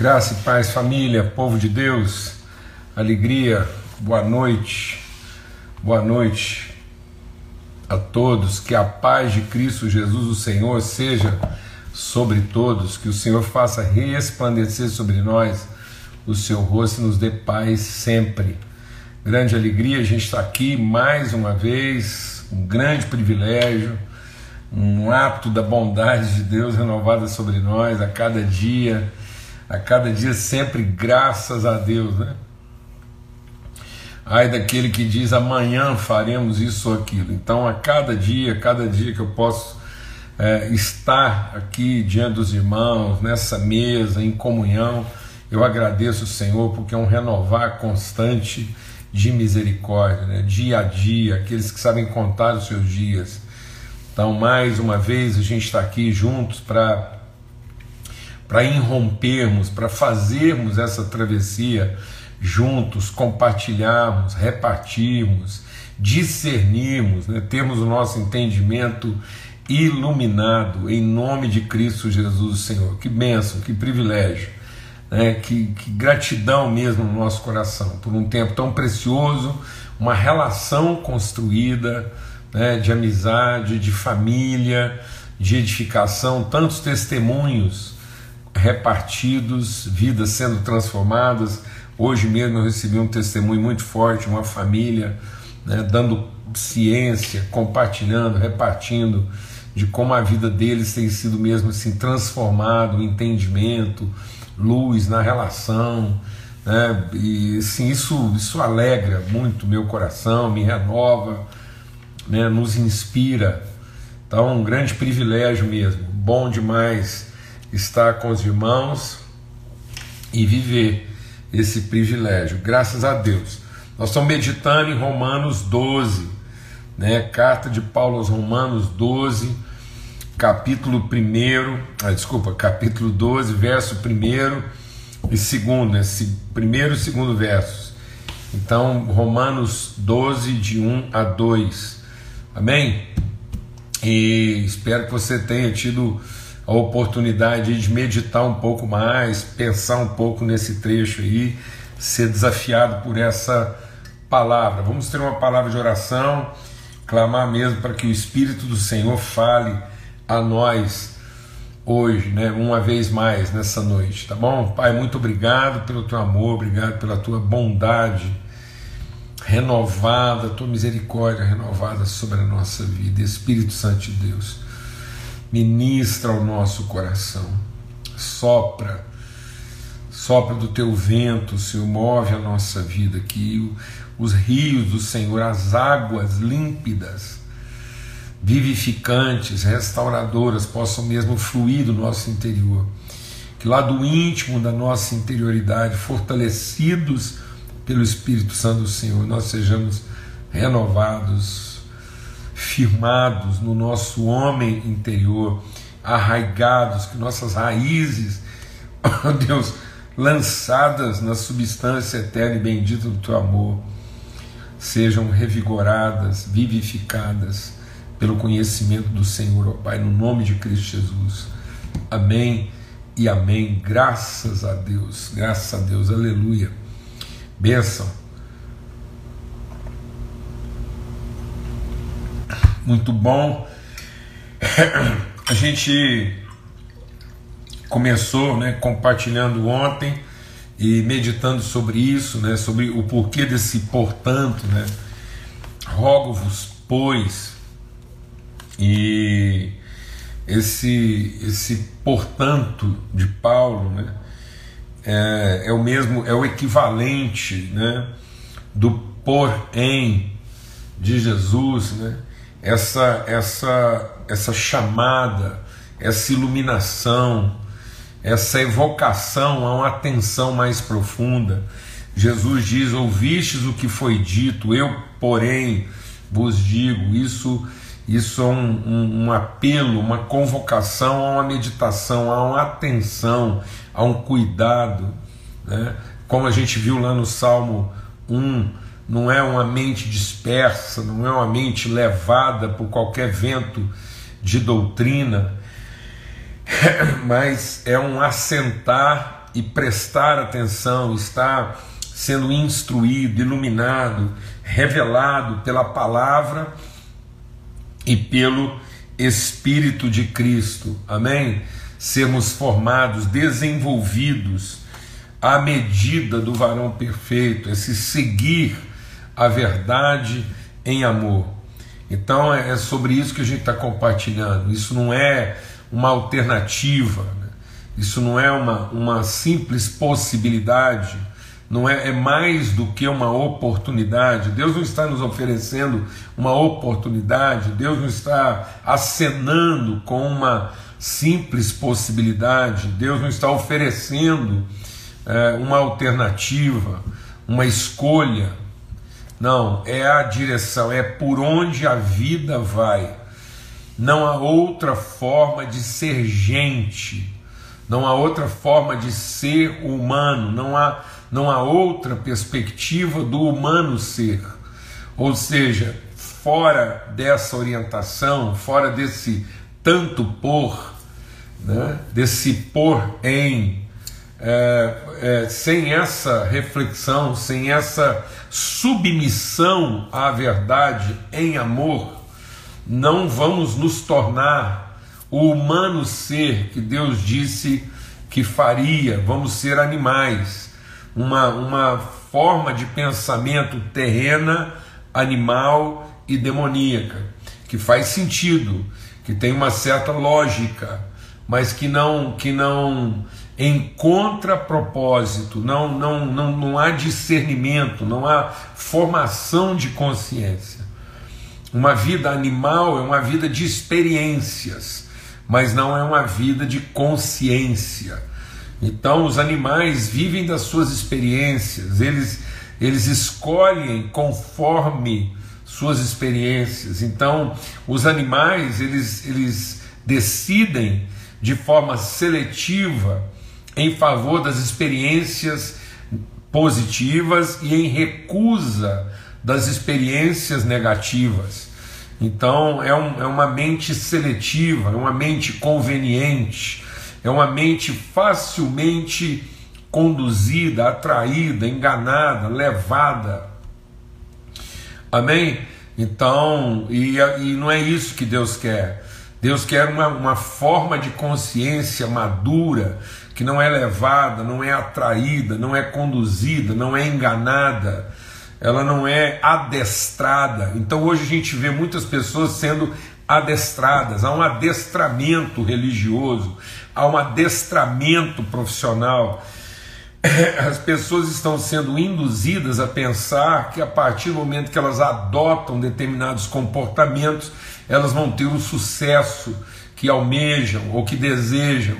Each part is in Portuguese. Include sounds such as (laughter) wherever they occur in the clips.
Graça e paz, família, povo de Deus, alegria, boa noite, boa noite a todos, que a paz de Cristo Jesus, o Senhor, seja sobre todos, que o Senhor faça resplandecer sobre nós o seu rosto e nos dê paz sempre. Grande alegria a gente está aqui mais uma vez, um grande privilégio, um ato da bondade de Deus renovada sobre nós a cada dia a cada dia sempre graças a Deus, né? Ai daquele que diz amanhã faremos isso ou aquilo. Então, a cada dia, cada dia que eu posso é, estar aqui diante dos irmãos, nessa mesa, em comunhão, eu agradeço o Senhor porque é um renovar constante de misericórdia, né? dia a dia, aqueles que sabem contar os seus dias. Então, mais uma vez, a gente está aqui juntos para para irrompermos, para fazermos essa travessia juntos, compartilharmos, repartirmos, discernirmos, né? termos o nosso entendimento iluminado em nome de Cristo Jesus, Senhor. Que bênção, que privilégio, né? que, que gratidão mesmo no nosso coração por um tempo tão precioso, uma relação construída né? de amizade, de família, de edificação, tantos testemunhos repartidos, vidas sendo transformadas. Hoje mesmo eu recebi um testemunho muito forte, uma família né, dando ciência, compartilhando, repartindo de como a vida deles tem sido mesmo assim transformado, entendimento, luz na relação, né? E assim, isso isso alegra muito meu coração, me renova, né? Nos inspira. Então, um grande privilégio mesmo, bom demais estar com os irmãos e viver esse privilégio. Graças a Deus. Nós estamos meditando em Romanos 12, né? Carta de Paulo aos Romanos 12, capítulo 1, ah, desculpa, capítulo 12, verso 1 e segundo, né? primeiro e segundo versos. Então, Romanos 12, de 1 a 2. Amém? E espero que você tenha tido a oportunidade de meditar um pouco mais, pensar um pouco nesse trecho aí, ser desafiado por essa palavra. Vamos ter uma palavra de oração, clamar mesmo para que o Espírito do Senhor fale a nós hoje, né, uma vez mais nessa noite, tá bom? Pai, muito obrigado pelo teu amor, obrigado pela tua bondade renovada, tua misericórdia renovada sobre a nossa vida, Espírito Santo de Deus ministra ao nosso coração, sopra, sopra do teu vento, Senhor, move a nossa vida, que os rios do Senhor, as águas límpidas, vivificantes, restauradoras possam mesmo fluir do nosso interior, que lá do íntimo da nossa interioridade, fortalecidos pelo Espírito Santo do Senhor, nós sejamos renovados, firmados no nosso homem interior, arraigados, que nossas raízes, (laughs) oh Deus, lançadas na substância eterna e bendita do teu amor, sejam revigoradas, vivificadas pelo conhecimento do Senhor, ó Pai, no nome de Cristo Jesus. Amém e amém. Graças a Deus, graças a Deus, aleluia. Bênção. Muito bom. A gente começou né, compartilhando ontem e meditando sobre isso, né, sobre o porquê desse portanto, né, rogo-vos, pois, e esse, esse portanto de Paulo né, é, é o mesmo, é o equivalente né, do porém de Jesus, né, essa, essa, essa chamada, essa iluminação, essa evocação a uma atenção mais profunda. Jesus diz: Ouvistes o que foi dito, eu, porém, vos digo. Isso, isso é um, um, um apelo, uma convocação a uma meditação, a uma atenção, a um cuidado. Né? Como a gente viu lá no Salmo 1, não é uma mente dispersa, não é uma mente levada por qualquer vento de doutrina, (coughs) mas é um assentar e prestar atenção, estar sendo instruído, iluminado, revelado pela palavra e pelo Espírito de Cristo. Amém? Sermos formados, desenvolvidos à medida do varão perfeito, esse seguir a verdade em amor. Então é, é sobre isso que a gente está compartilhando. Isso não é uma alternativa, né? isso não é uma, uma simples possibilidade não é, é mais do que uma oportunidade. Deus não está nos oferecendo uma oportunidade, Deus não está acenando com uma simples possibilidade, Deus não está oferecendo é, uma alternativa, uma escolha. Não, é a direção, é por onde a vida vai. Não há outra forma de ser gente, não há outra forma de ser humano, não há não há outra perspectiva do humano ser. Ou seja, fora dessa orientação, fora desse tanto por, né, desse por em, é, é, sem essa reflexão, sem essa submissão à verdade em amor, não vamos nos tornar o humano ser que Deus disse que faria, vamos ser animais. Uma, uma forma de pensamento terrena, animal e demoníaca, que faz sentido, que tem uma certa lógica, mas que não que não encontra propósito, não, não, não, não há discernimento, não há formação de consciência. Uma vida animal é uma vida de experiências, mas não é uma vida de consciência. Então, os animais vivem das suas experiências, eles, eles escolhem conforme suas experiências. Então, os animais, eles, eles decidem de forma seletiva em favor das experiências positivas e em recusa das experiências negativas. Então, é, um, é uma mente seletiva, é uma mente conveniente é uma mente facilmente conduzida, atraída, enganada, levada. Amém? Então, e, e não é isso que Deus quer. Deus quer uma, uma forma de consciência madura, que não é levada, não é atraída, não é conduzida, não é enganada, ela não é adestrada. Então hoje a gente vê muitas pessoas sendo adestradas, há um adestramento religioso, há um adestramento profissional. (laughs) As pessoas estão sendo induzidas a pensar que a partir do momento que elas adotam determinados comportamentos, elas vão ter o sucesso que almejam ou que desejam.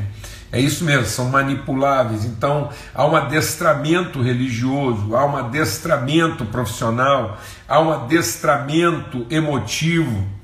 É isso mesmo, são manipuláveis. Então, há um adestramento religioso, há um adestramento profissional, há um adestramento emotivo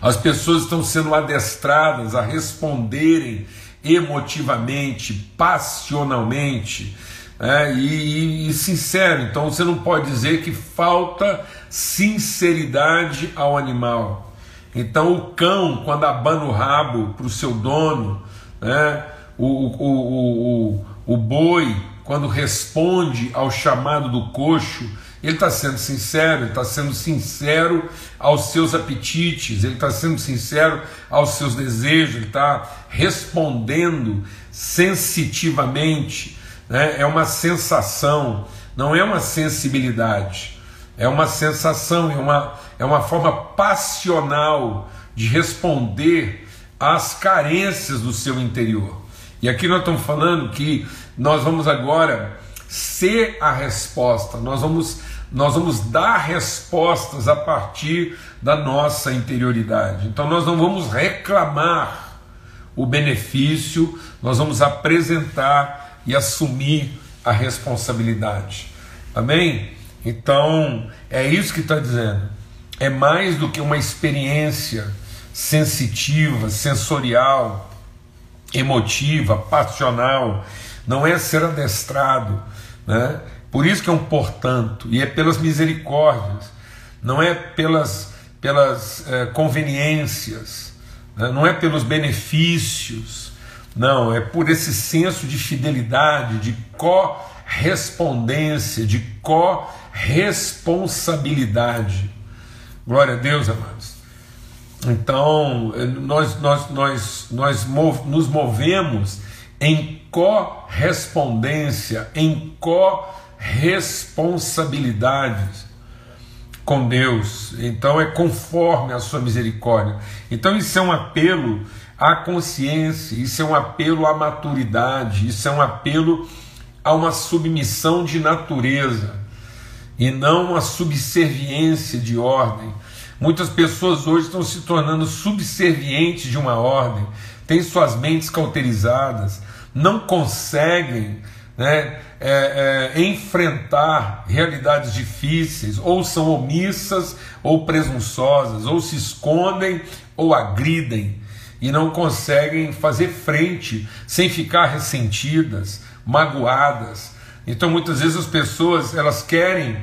as pessoas estão sendo adestradas a responderem emotivamente, passionalmente é, e, e, e sincero. Então você não pode dizer que falta sinceridade ao animal. Então o cão, quando abana o rabo para o seu dono, né, o, o, o, o, boi, quando responde ao chamado do coxo, ele está sendo sincero, ele está sendo sincero aos seus apetites, ele está sendo sincero aos seus desejos, ele está respondendo sensitivamente. Né? É uma sensação, não é uma sensibilidade, é uma sensação, é uma, é uma forma passional de responder às carências do seu interior. E aqui nós estamos falando que nós vamos agora ser a resposta, nós vamos, nós vamos dar respostas a partir da nossa interioridade. Então nós não vamos reclamar o benefício, nós vamos apresentar e assumir a responsabilidade. Amém? Então é isso que está dizendo. É mais do que uma experiência sensitiva, sensorial, emotiva, passional, não é ser adestrado, né? Por isso que é um portanto, e é pelas misericórdias, não é pelas, pelas é, conveniências, né? não é pelos benefícios, Não, é por esse senso de fidelidade, de correspondência, de corresponsabilidade. Glória a Deus, amados. Então, nós, nós, nós, nós nos movemos em correspondência, em corresponsabilidades com Deus. Então, é conforme a sua misericórdia. Então, isso é um apelo à consciência, isso é um apelo à maturidade, isso é um apelo a uma submissão de natureza e não uma subserviência de ordem. Muitas pessoas hoje estão se tornando subservientes de uma ordem, têm suas mentes cauterizadas, não conseguem né, é, é, enfrentar realidades difíceis, ou são omissas ou presunçosas, ou se escondem ou agridem e não conseguem fazer frente sem ficar ressentidas, magoadas. Então muitas vezes as pessoas elas querem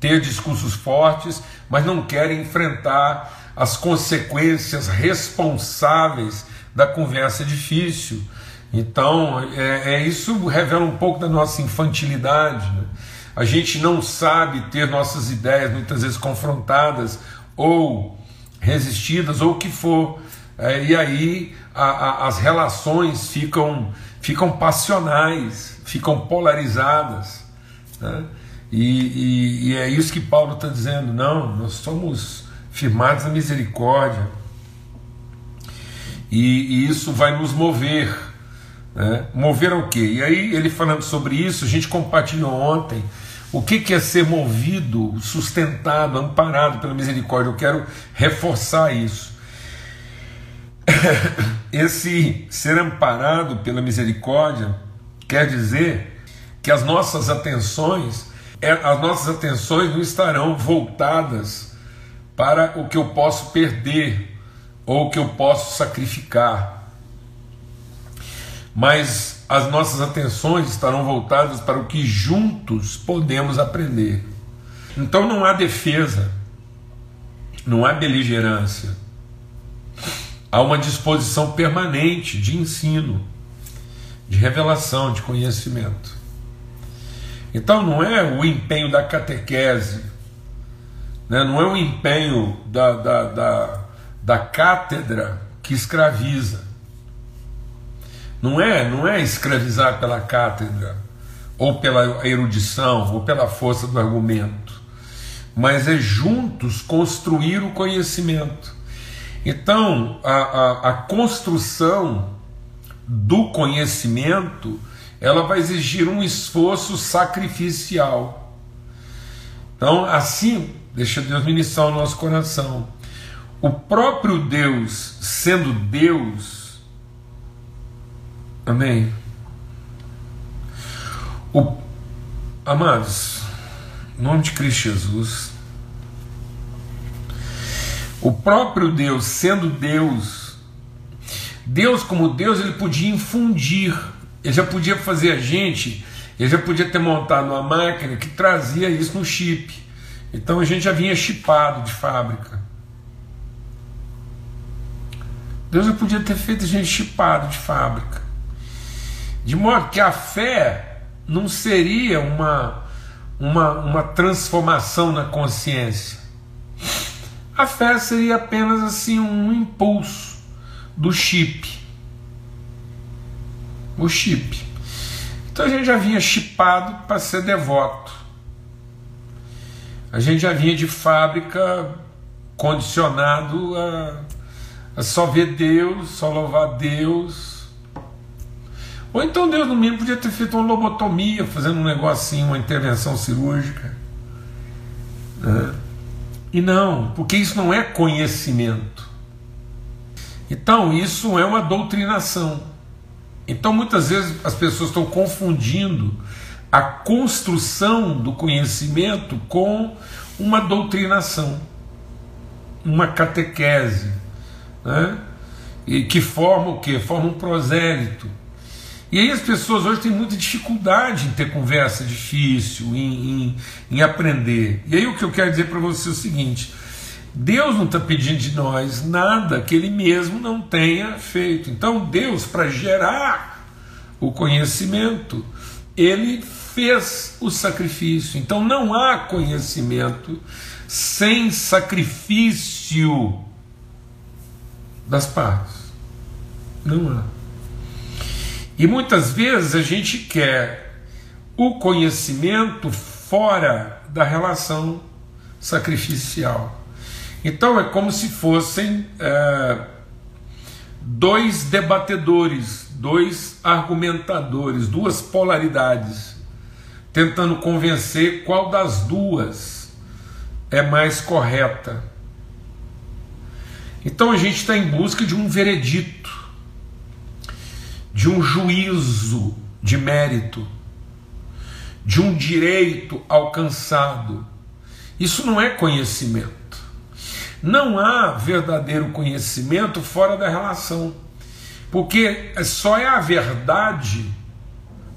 ter discursos fortes, mas não querem enfrentar as consequências responsáveis da conversa difícil. Então, é, é isso revela um pouco da nossa infantilidade. Né? A gente não sabe ter nossas ideias muitas vezes confrontadas ou resistidas ou o que for. É, e aí a, a, as relações ficam, ficam passionais, ficam polarizadas. Né? E, e, e é isso que Paulo está dizendo. Não, nós somos firmados na misericórdia. E, e isso vai nos mover. Né? Mover ao quê? E aí, ele falando sobre isso, a gente compartilhou ontem o que, que é ser movido, sustentado, amparado pela misericórdia. Eu quero reforçar isso. (coughs) Esse ser amparado pela misericórdia quer dizer que as nossas atenções as nossas atenções não estarão voltadas para o que eu posso perder ou o que eu posso sacrificar, mas as nossas atenções estarão voltadas para o que juntos podemos aprender. Então não há defesa, não há beligerância, há uma disposição permanente de ensino, de revelação, de conhecimento. Então não é o empenho da catequese, né? não é o empenho da, da, da, da cátedra que escraviza. Não é, não é escravizar pela cátedra, ou pela erudição, ou pela força do argumento, mas é juntos construir o conhecimento. Então, a, a, a construção do conhecimento ela vai exigir um esforço sacrificial. Então, assim, deixa Deus ministrar o nosso coração. O próprio Deus, sendo Deus, amém. O, amados, em nome de Cristo Jesus, o próprio Deus, sendo Deus, Deus como Deus, ele podia infundir ele já podia fazer a gente, ele já podia ter montado uma máquina que trazia isso no chip. Então a gente já vinha chipado de fábrica. Deus já podia ter feito a gente chipado de fábrica. De modo que a fé não seria uma, uma, uma transformação na consciência. A fé seria apenas assim um impulso do chip o chip. Então a gente já vinha chipado para ser devoto. A gente já vinha de fábrica condicionado a, a só ver Deus, só louvar Deus. Ou então Deus no mínimo podia ter feito uma lobotomia, fazendo um negocinho, uma intervenção cirúrgica. Né? E não, porque isso não é conhecimento. Então isso é uma doutrinação. Então muitas vezes as pessoas estão confundindo a construção do conhecimento com uma doutrinação, uma catequese, né? e que forma o que? Forma um prosélito. E aí as pessoas hoje têm muita dificuldade em ter conversa difícil, em, em, em aprender. E aí o que eu quero dizer para você é o seguinte: Deus não está pedindo de nós nada que Ele mesmo não tenha feito. Então, Deus, para gerar o conhecimento, Ele fez o sacrifício. Então, não há conhecimento sem sacrifício das partes. Não há. E muitas vezes a gente quer o conhecimento fora da relação sacrificial. Então é como se fossem é, dois debatedores, dois argumentadores, duas polaridades, tentando convencer qual das duas é mais correta. Então a gente está em busca de um veredito, de um juízo de mérito, de um direito alcançado. Isso não é conhecimento. Não há verdadeiro conhecimento fora da relação, porque só é a verdade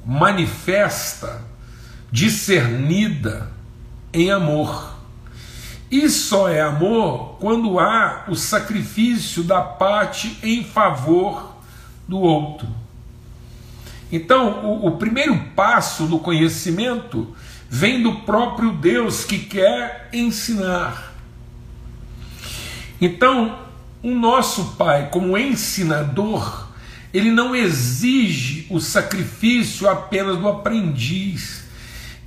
manifesta, discernida em amor. E só é amor quando há o sacrifício da parte em favor do outro. Então, o, o primeiro passo do conhecimento vem do próprio Deus que quer ensinar. Então, o nosso Pai, como ensinador, ele não exige o sacrifício apenas do aprendiz.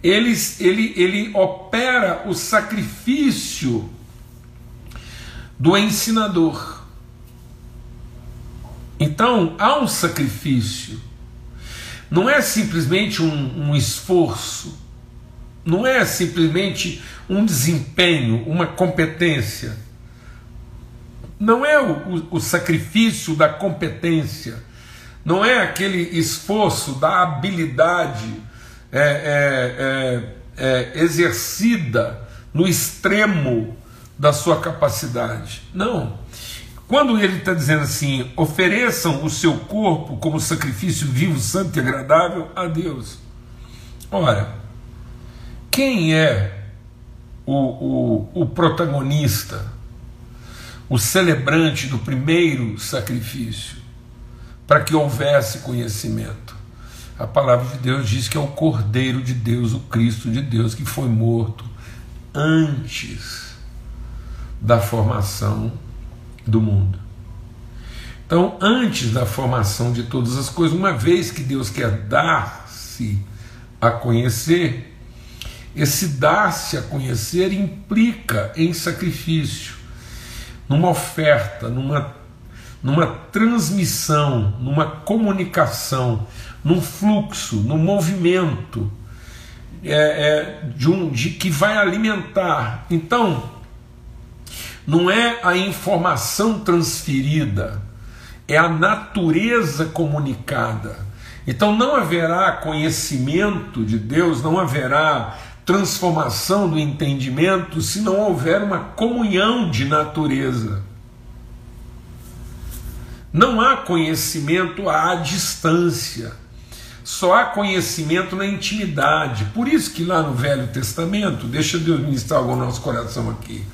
Ele, ele, ele opera o sacrifício do ensinador. Então, há um sacrifício. Não é simplesmente um, um esforço, não é simplesmente um desempenho, uma competência não é o, o, o sacrifício da competência, não é aquele esforço da habilidade é, é, é, é, exercida no extremo da sua capacidade. Não. Quando ele está dizendo assim, ofereçam o seu corpo como sacrifício vivo, santo e agradável a Deus. Ora, quem é o, o, o protagonista o celebrante do primeiro sacrifício, para que houvesse conhecimento. A palavra de Deus diz que é o Cordeiro de Deus, o Cristo de Deus, que foi morto antes da formação do mundo. Então, antes da formação de todas as coisas, uma vez que Deus quer dar-se a conhecer, esse dar-se a conhecer implica em sacrifício numa oferta, numa, numa transmissão, numa comunicação, num fluxo, num movimento é, é, de um, de, que vai alimentar. Então, não é a informação transferida, é a natureza comunicada. Então não haverá conhecimento de Deus, não haverá transformação do entendimento se não houver uma comunhão de natureza. Não há conhecimento à distância, só há conhecimento na intimidade. Por isso que lá no Velho Testamento, deixa Deus ministrar algo no nosso coração aqui.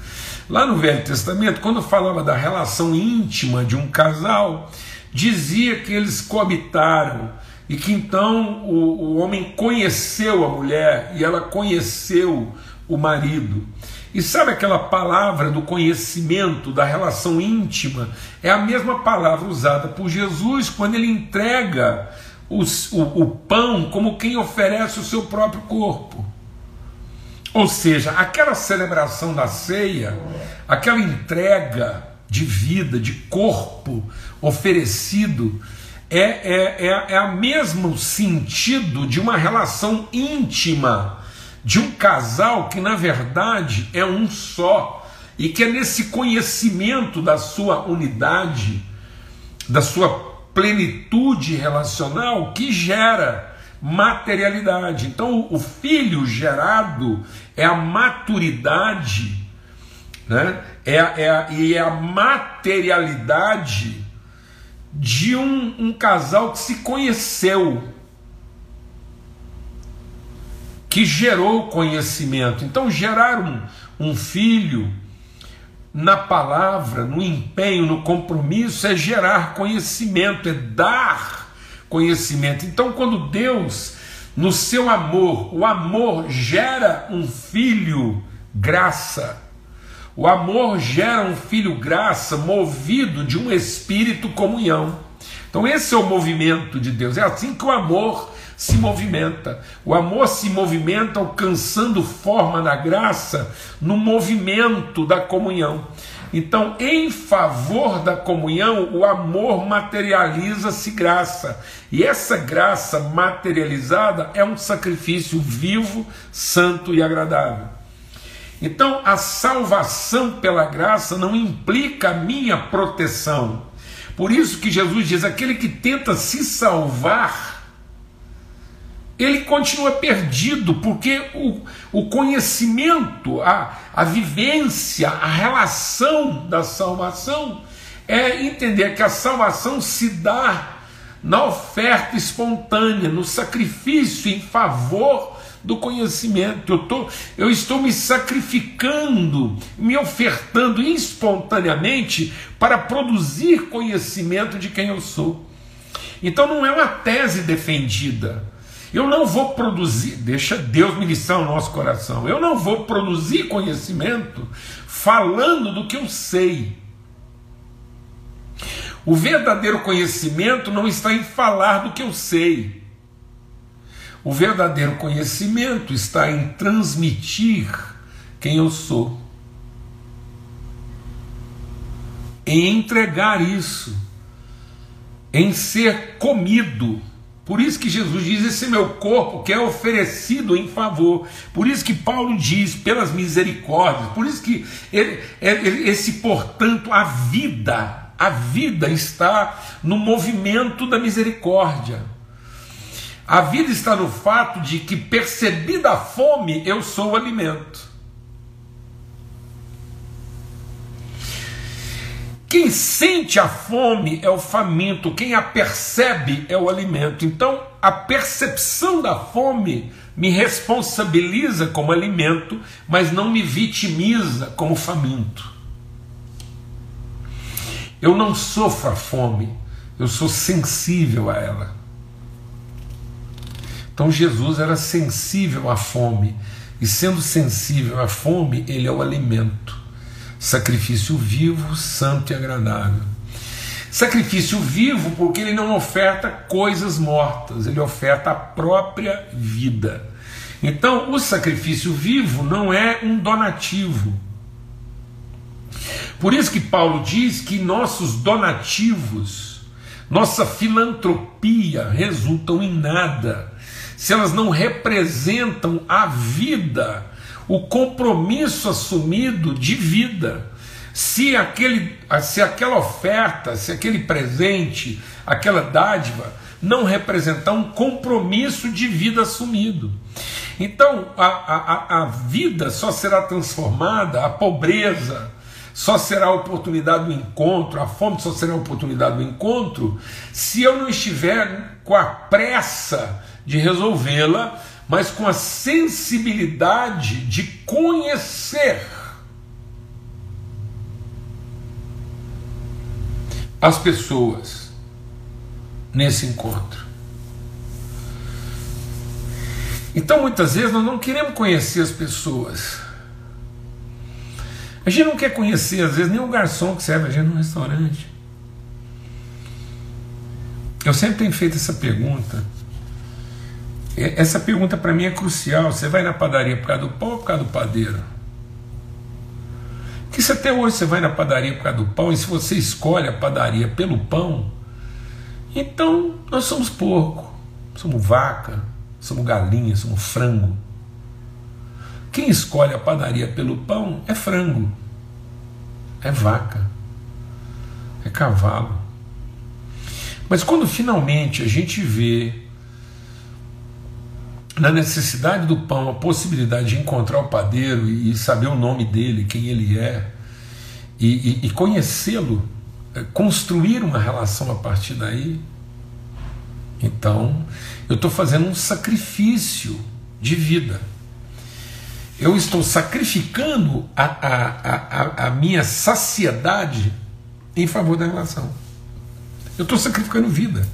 Lá no Velho Testamento, quando falava da relação íntima de um casal, dizia que eles coabitaram, e que então o, o homem conheceu a mulher e ela conheceu o marido. E sabe aquela palavra do conhecimento, da relação íntima? É a mesma palavra usada por Jesus quando ele entrega o, o pão como quem oferece o seu próprio corpo. Ou seja, aquela celebração da ceia, aquela entrega de vida, de corpo oferecido, é, é, é, é a mesmo sentido de uma relação íntima de um casal que na verdade é um só e que é nesse conhecimento da sua unidade, da sua plenitude relacional que gera materialidade. Então, o filho gerado é a maturidade, né? é, é, e é a materialidade de um, um casal que se conheceu, que gerou conhecimento. Então, gerar um, um filho na palavra, no empenho, no compromisso, é gerar conhecimento, é dar conhecimento. Então, quando Deus, no seu amor, o amor gera um filho graça, o amor gera um filho graça movido de um espírito comunhão. Então, esse é o movimento de Deus, é assim que o amor se movimenta. O amor se movimenta alcançando forma na graça no movimento da comunhão. Então, em favor da comunhão, o amor materializa-se graça. E essa graça materializada é um sacrifício vivo, santo e agradável. Então, a salvação pela graça não implica a minha proteção. Por isso que Jesus diz: aquele que tenta se salvar ele continua perdido, porque o, o conhecimento, a, a vivência, a relação da salvação é entender que a salvação se dá na oferta espontânea, no sacrifício em favor do conhecimento. Eu, tô, eu estou me sacrificando, me ofertando espontaneamente para produzir conhecimento de quem eu sou. Então não é uma tese defendida eu não vou produzir, deixa Deus ministrar o nosso coração. Eu não vou produzir conhecimento falando do que eu sei. O verdadeiro conhecimento não está em falar do que eu sei. O verdadeiro conhecimento está em transmitir quem eu sou. Em entregar isso. Em ser comido por isso que Jesus diz: esse meu corpo que é oferecido em favor. Por isso que Paulo diz: pelas misericórdias. Por isso que ele, ele, esse, portanto, a vida, a vida está no movimento da misericórdia. A vida está no fato de que, percebida a fome, eu sou o alimento. Quem sente a fome é o faminto, quem a percebe é o alimento. Então, a percepção da fome me responsabiliza como alimento, mas não me vitimiza como faminto. Eu não sofro a fome, eu sou sensível a ela. Então Jesus era sensível à fome, e sendo sensível à fome, ele é o alimento sacrifício vivo, santo e agradável. Sacrifício vivo porque ele não oferta coisas mortas, ele oferta a própria vida. Então, o sacrifício vivo não é um donativo. Por isso que Paulo diz que nossos donativos, nossa filantropia resultam em nada, se elas não representam a vida o compromisso assumido de vida. Se, aquele, se aquela oferta, se aquele presente, aquela dádiva não representar um compromisso de vida assumido. Então a, a, a vida só será transformada, a pobreza só será a oportunidade do encontro, a fome só será a oportunidade do encontro, se eu não estiver com a pressa de resolvê-la mas com a sensibilidade de conhecer as pessoas nesse encontro. Então muitas vezes nós não queremos conhecer as pessoas. A gente não quer conhecer, às vezes, nem o garçom que serve a gente no restaurante. Eu sempre tenho feito essa pergunta. Essa pergunta para mim é crucial. Você vai na padaria por causa do pão ou por causa do padeiro? Que se até hoje você vai na padaria por causa do pão e se você escolhe a padaria pelo pão, então nós somos porco, somos vaca, somos galinha, somos frango. Quem escolhe a padaria pelo pão é frango, é vaca, é cavalo. Mas quando finalmente a gente vê na necessidade do pão, a possibilidade de encontrar o padeiro e, saber o nome dele, quem ele é, e, e, e conhecê-lo, é, construir uma relação a partir daí. Então, eu estou fazendo um sacrifício de vida. eu estou sacrificando a, a, a, a minha saciedade em favor da relação. Eu estou sacrificando vida,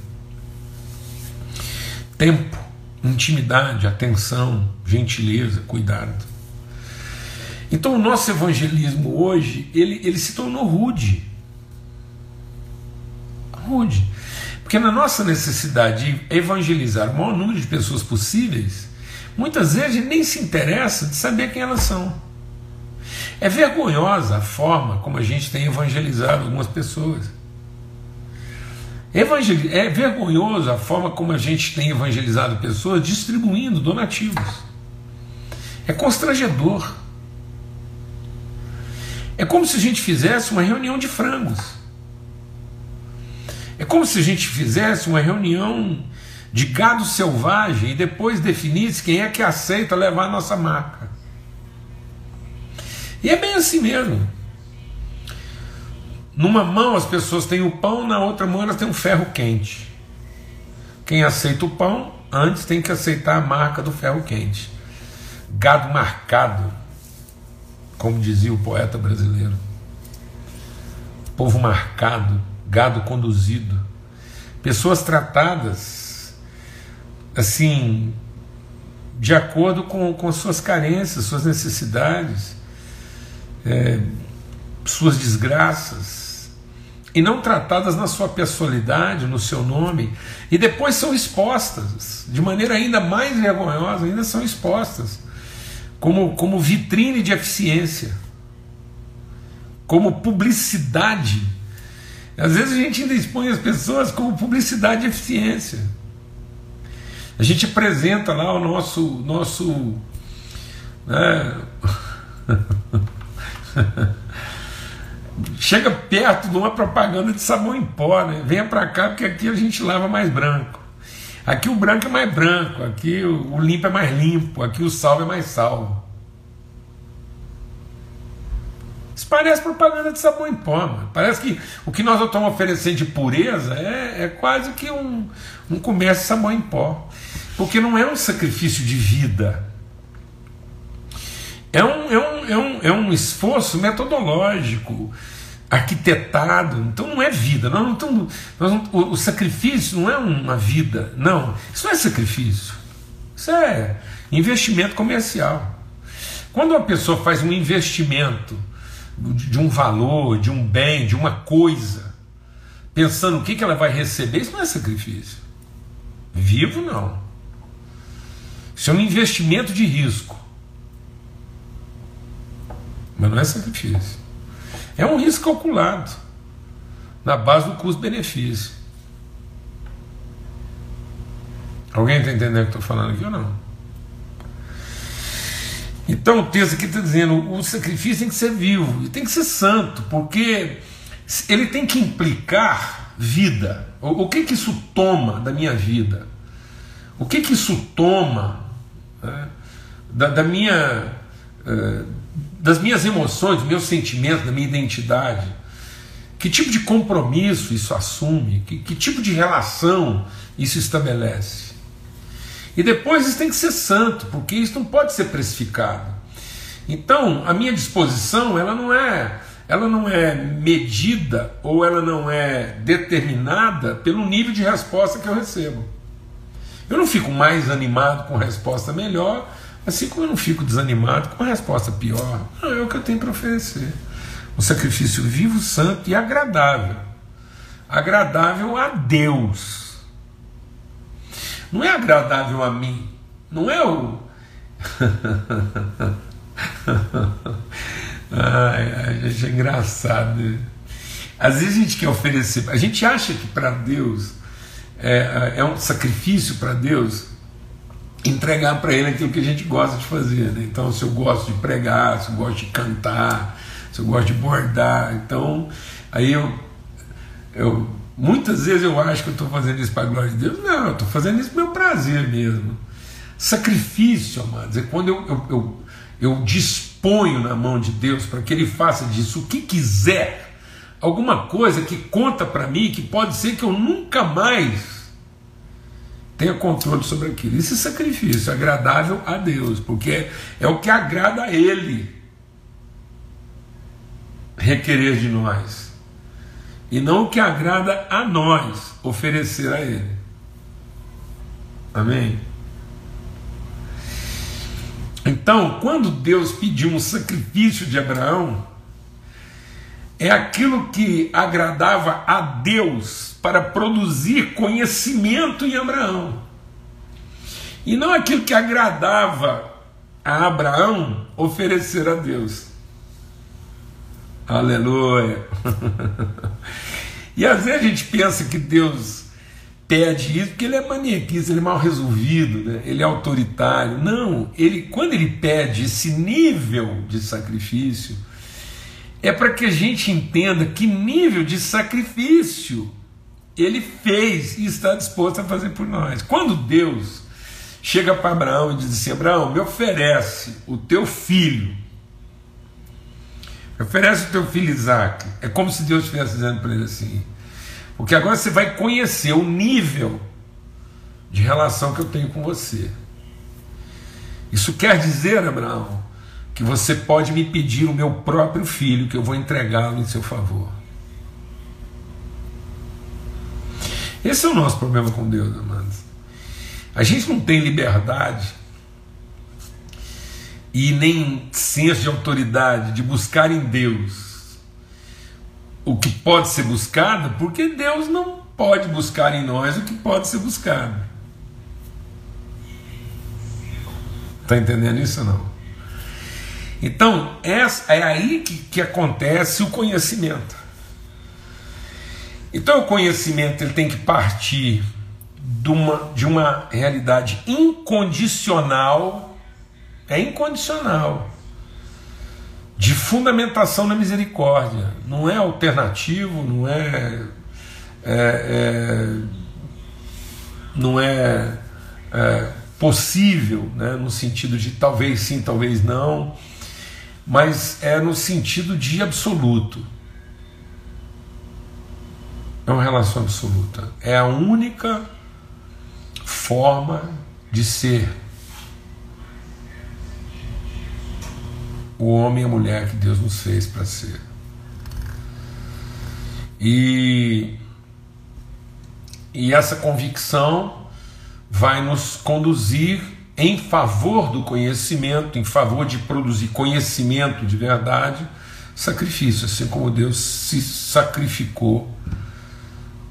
tempo, intimidade, atenção, gentileza, cuidado. Então o nosso evangelismo hoje ele, ele se tornou rude. Rude. Porque na nossa necessidade de evangelizar o maior número de pessoas possíveis, muitas vezes a gente nem se interessa de saber quem elas são. É vergonhosa a forma como a gente tem evangelizado algumas pessoas. Evangel... É vergonhoso a forma como a gente tem evangelizado pessoas distribuindo donativos. É constrangedor. É como se a gente fizesse uma reunião de frangos. É como se a gente fizesse uma reunião de gado selvagem e depois definisse quem é que aceita levar a nossa marca. E é bem assim mesmo. Numa mão as pessoas têm o pão, na outra mão elas têm um ferro quente. Quem aceita o pão, antes tem que aceitar a marca do ferro quente. Gado marcado, como dizia o poeta brasileiro. Povo marcado, gado conduzido. Pessoas tratadas assim, de acordo com, com suas carências, suas necessidades, é, suas desgraças, e não tratadas na sua personalidade, no seu nome, e depois são expostas, de maneira ainda mais vergonhosa, ainda são expostas, como, como vitrine de eficiência, como publicidade. Às vezes a gente ainda expõe as pessoas como publicidade de eficiência. A gente apresenta lá o nosso. nosso né? (laughs) Chega perto de uma propaganda de sabão em pó, né? Venha para cá porque aqui a gente lava mais branco. Aqui o branco é mais branco, aqui o limpo é mais limpo, aqui o salvo é mais salvo. Isso parece propaganda de sabão em pó, mano. Parece que o que nós estamos oferecendo de pureza é, é quase que um, um comércio de sabão em pó. Porque não é um sacrifício de vida. É um, é um, é um, é um esforço metodológico, arquitetado. Então não é vida. Nós não estamos, nós não, o, o sacrifício não é uma vida. Não. Isso não é sacrifício. Isso é investimento comercial. Quando uma pessoa faz um investimento de um valor, de um bem, de uma coisa, pensando o que, que ela vai receber, isso não é sacrifício. Vivo, não. Isso é um investimento de risco. Mas não é sacrifício. É um risco calculado na base do custo-benefício. Alguém está entendendo o que estou falando aqui ou não? Então o texto aqui está dizendo: o sacrifício tem que ser vivo, e tem que ser santo, porque ele tem que implicar vida. O, o que que isso toma da minha vida? O que que isso toma né, da, da, minha, uh, das minhas emoções, dos meus sentimentos, da minha identidade. Que tipo de compromisso isso assume? Que, que tipo de relação isso estabelece? E depois isso tem que ser santo, porque isso não pode ser precificado. Então, a minha disposição, ela não é, ela não é medida ou ela não é determinada pelo nível de resposta que eu recebo. Eu não fico mais animado com resposta melhor, assim como eu não fico desanimado com resposta pior. Não, é o que eu tenho para oferecer. Um sacrifício vivo, santo e agradável. Agradável a Deus. Não é agradável a mim. Não é o. (laughs) ai, ai, é engraçado. Às vezes a gente quer oferecer, a gente acha que para Deus é, é um sacrifício para Deus entregar para Ele aquilo que a gente gosta de fazer. Né? Então, se eu gosto de pregar, se eu gosto de cantar, se eu gosto de bordar, então aí eu, eu muitas vezes eu acho que eu estou fazendo isso para a glória de Deus. Não, eu estou fazendo isso para meu prazer mesmo. Sacrifício, amados, é quando eu, eu, eu, eu disponho na mão de Deus para que Ele faça disso o que quiser alguma coisa que conta para mim que pode ser que eu nunca mais tenha controle sobre aquilo. Esse sacrifício é agradável a Deus, porque é o que agrada a Ele requerer de nós, e não o que agrada a nós oferecer a Ele. Amém? Então, quando Deus pediu um sacrifício de Abraão, é aquilo que agradava a Deus para produzir conhecimento em Abraão. E não aquilo que agradava a Abraão oferecer a Deus. Aleluia. (laughs) e às vezes a gente pensa que Deus pede isso porque ele é maníaco, ele é mal resolvido, né? ele é autoritário. Não, ele quando ele pede esse nível de sacrifício, é para que a gente entenda que nível de sacrifício ele fez e está disposto a fazer por nós. Quando Deus chega para Abraão e diz assim: Abraão, me oferece o teu filho, me oferece o teu filho Isaac. É como se Deus estivesse dizendo para ele assim: porque agora você vai conhecer o nível de relação que eu tenho com você. Isso quer dizer, Abraão, que você pode me pedir o meu próprio filho, que eu vou entregá-lo em seu favor. Esse é o nosso problema com Deus, amados. A gente não tem liberdade e nem senso de autoridade de buscar em Deus o que pode ser buscado, porque Deus não pode buscar em nós o que pode ser buscado. Está entendendo isso ou não? Então, é aí que, que acontece o conhecimento. Então, o conhecimento ele tem que partir de uma, de uma realidade incondicional, é incondicional, de fundamentação na misericórdia. Não é alternativo, não é. é, é não é, é possível, né, no sentido de talvez sim, talvez não mas é no sentido de absoluto. É uma relação absoluta. É a única forma de ser o homem e a mulher que Deus nos fez para ser. E, e essa convicção vai nos conduzir em favor do conhecimento, em favor de produzir conhecimento de verdade, sacrifício, assim como Deus se sacrificou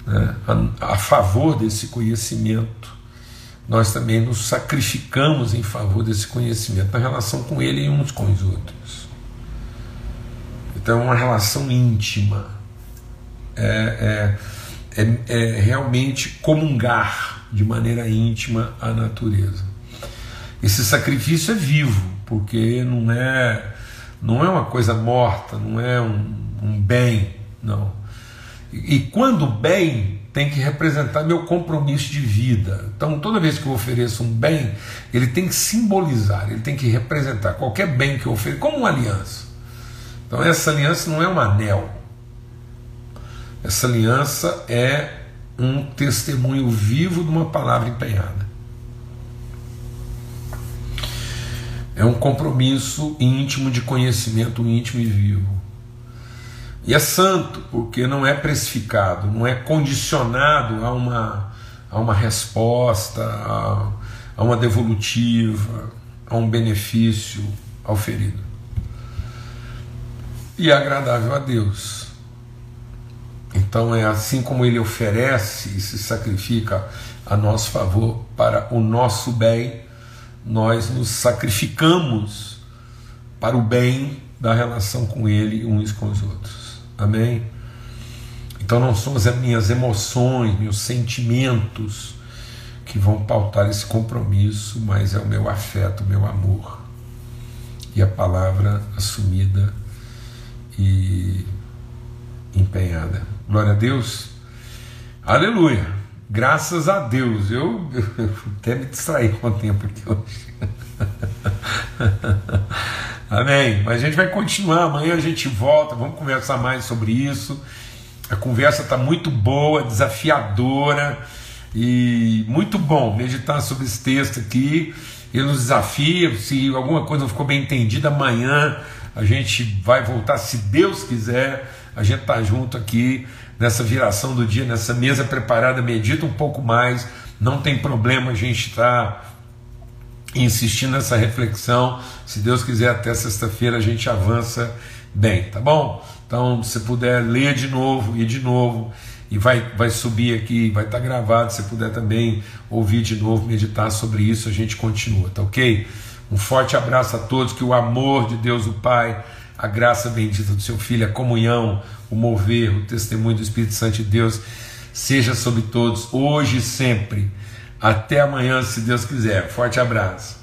né, a, a favor desse conhecimento. Nós também nos sacrificamos em favor desse conhecimento, na relação com Ele e uns com os outros. Então é uma relação íntima. É, é, é, é realmente comungar de maneira íntima a natureza. Esse sacrifício é vivo, porque não é, não é uma coisa morta, não é um, um bem, não. E, e quando bem tem que representar meu compromisso de vida. Então, toda vez que eu ofereço um bem, ele tem que simbolizar, ele tem que representar qualquer bem que eu ofereço, como uma aliança. Então, essa aliança não é um anel. Essa aliança é um testemunho vivo de uma palavra empenhada. É um compromisso íntimo de conhecimento íntimo e vivo. E é santo, porque não é precificado, não é condicionado a uma, a uma resposta, a, a uma devolutiva, a um benefício auferido. E é agradável a Deus. Então é assim como ele oferece e se sacrifica a nosso favor para o nosso bem nós nos sacrificamos para o bem da relação com Ele uns com os outros. Amém? Então não são as minhas emoções, meus sentimentos que vão pautar esse compromisso, mas é o meu afeto, o meu amor. E a palavra assumida e empenhada. Glória a Deus. Aleluia. Graças a Deus, eu, eu até me distraí com o tempo aqui hoje. (laughs) Amém. Mas a gente vai continuar, amanhã a gente volta, vamos conversar mais sobre isso. A conversa está muito boa, desafiadora. E muito bom meditar sobre esse texto aqui. Ele nos desafia. Se alguma coisa não ficou bem entendida, amanhã a gente vai voltar, se Deus quiser. A gente está junto aqui nessa viração do dia, nessa mesa preparada. Medita um pouco mais. Não tem problema a gente estar. Tá insistindo nessa reflexão. Se Deus quiser, até sexta-feira a gente avança bem, tá bom? Então, se puder ler de novo e de novo, e vai, vai subir aqui, vai estar tá gravado. Se puder também ouvir de novo, meditar sobre isso, a gente continua, tá ok? Um forte abraço a todos, que o amor de Deus, o Pai, a graça bendita do seu Filho, a comunhão, o mover, o testemunho do Espírito Santo de Deus seja sobre todos, hoje e sempre. Até amanhã, se Deus quiser. Forte abraço.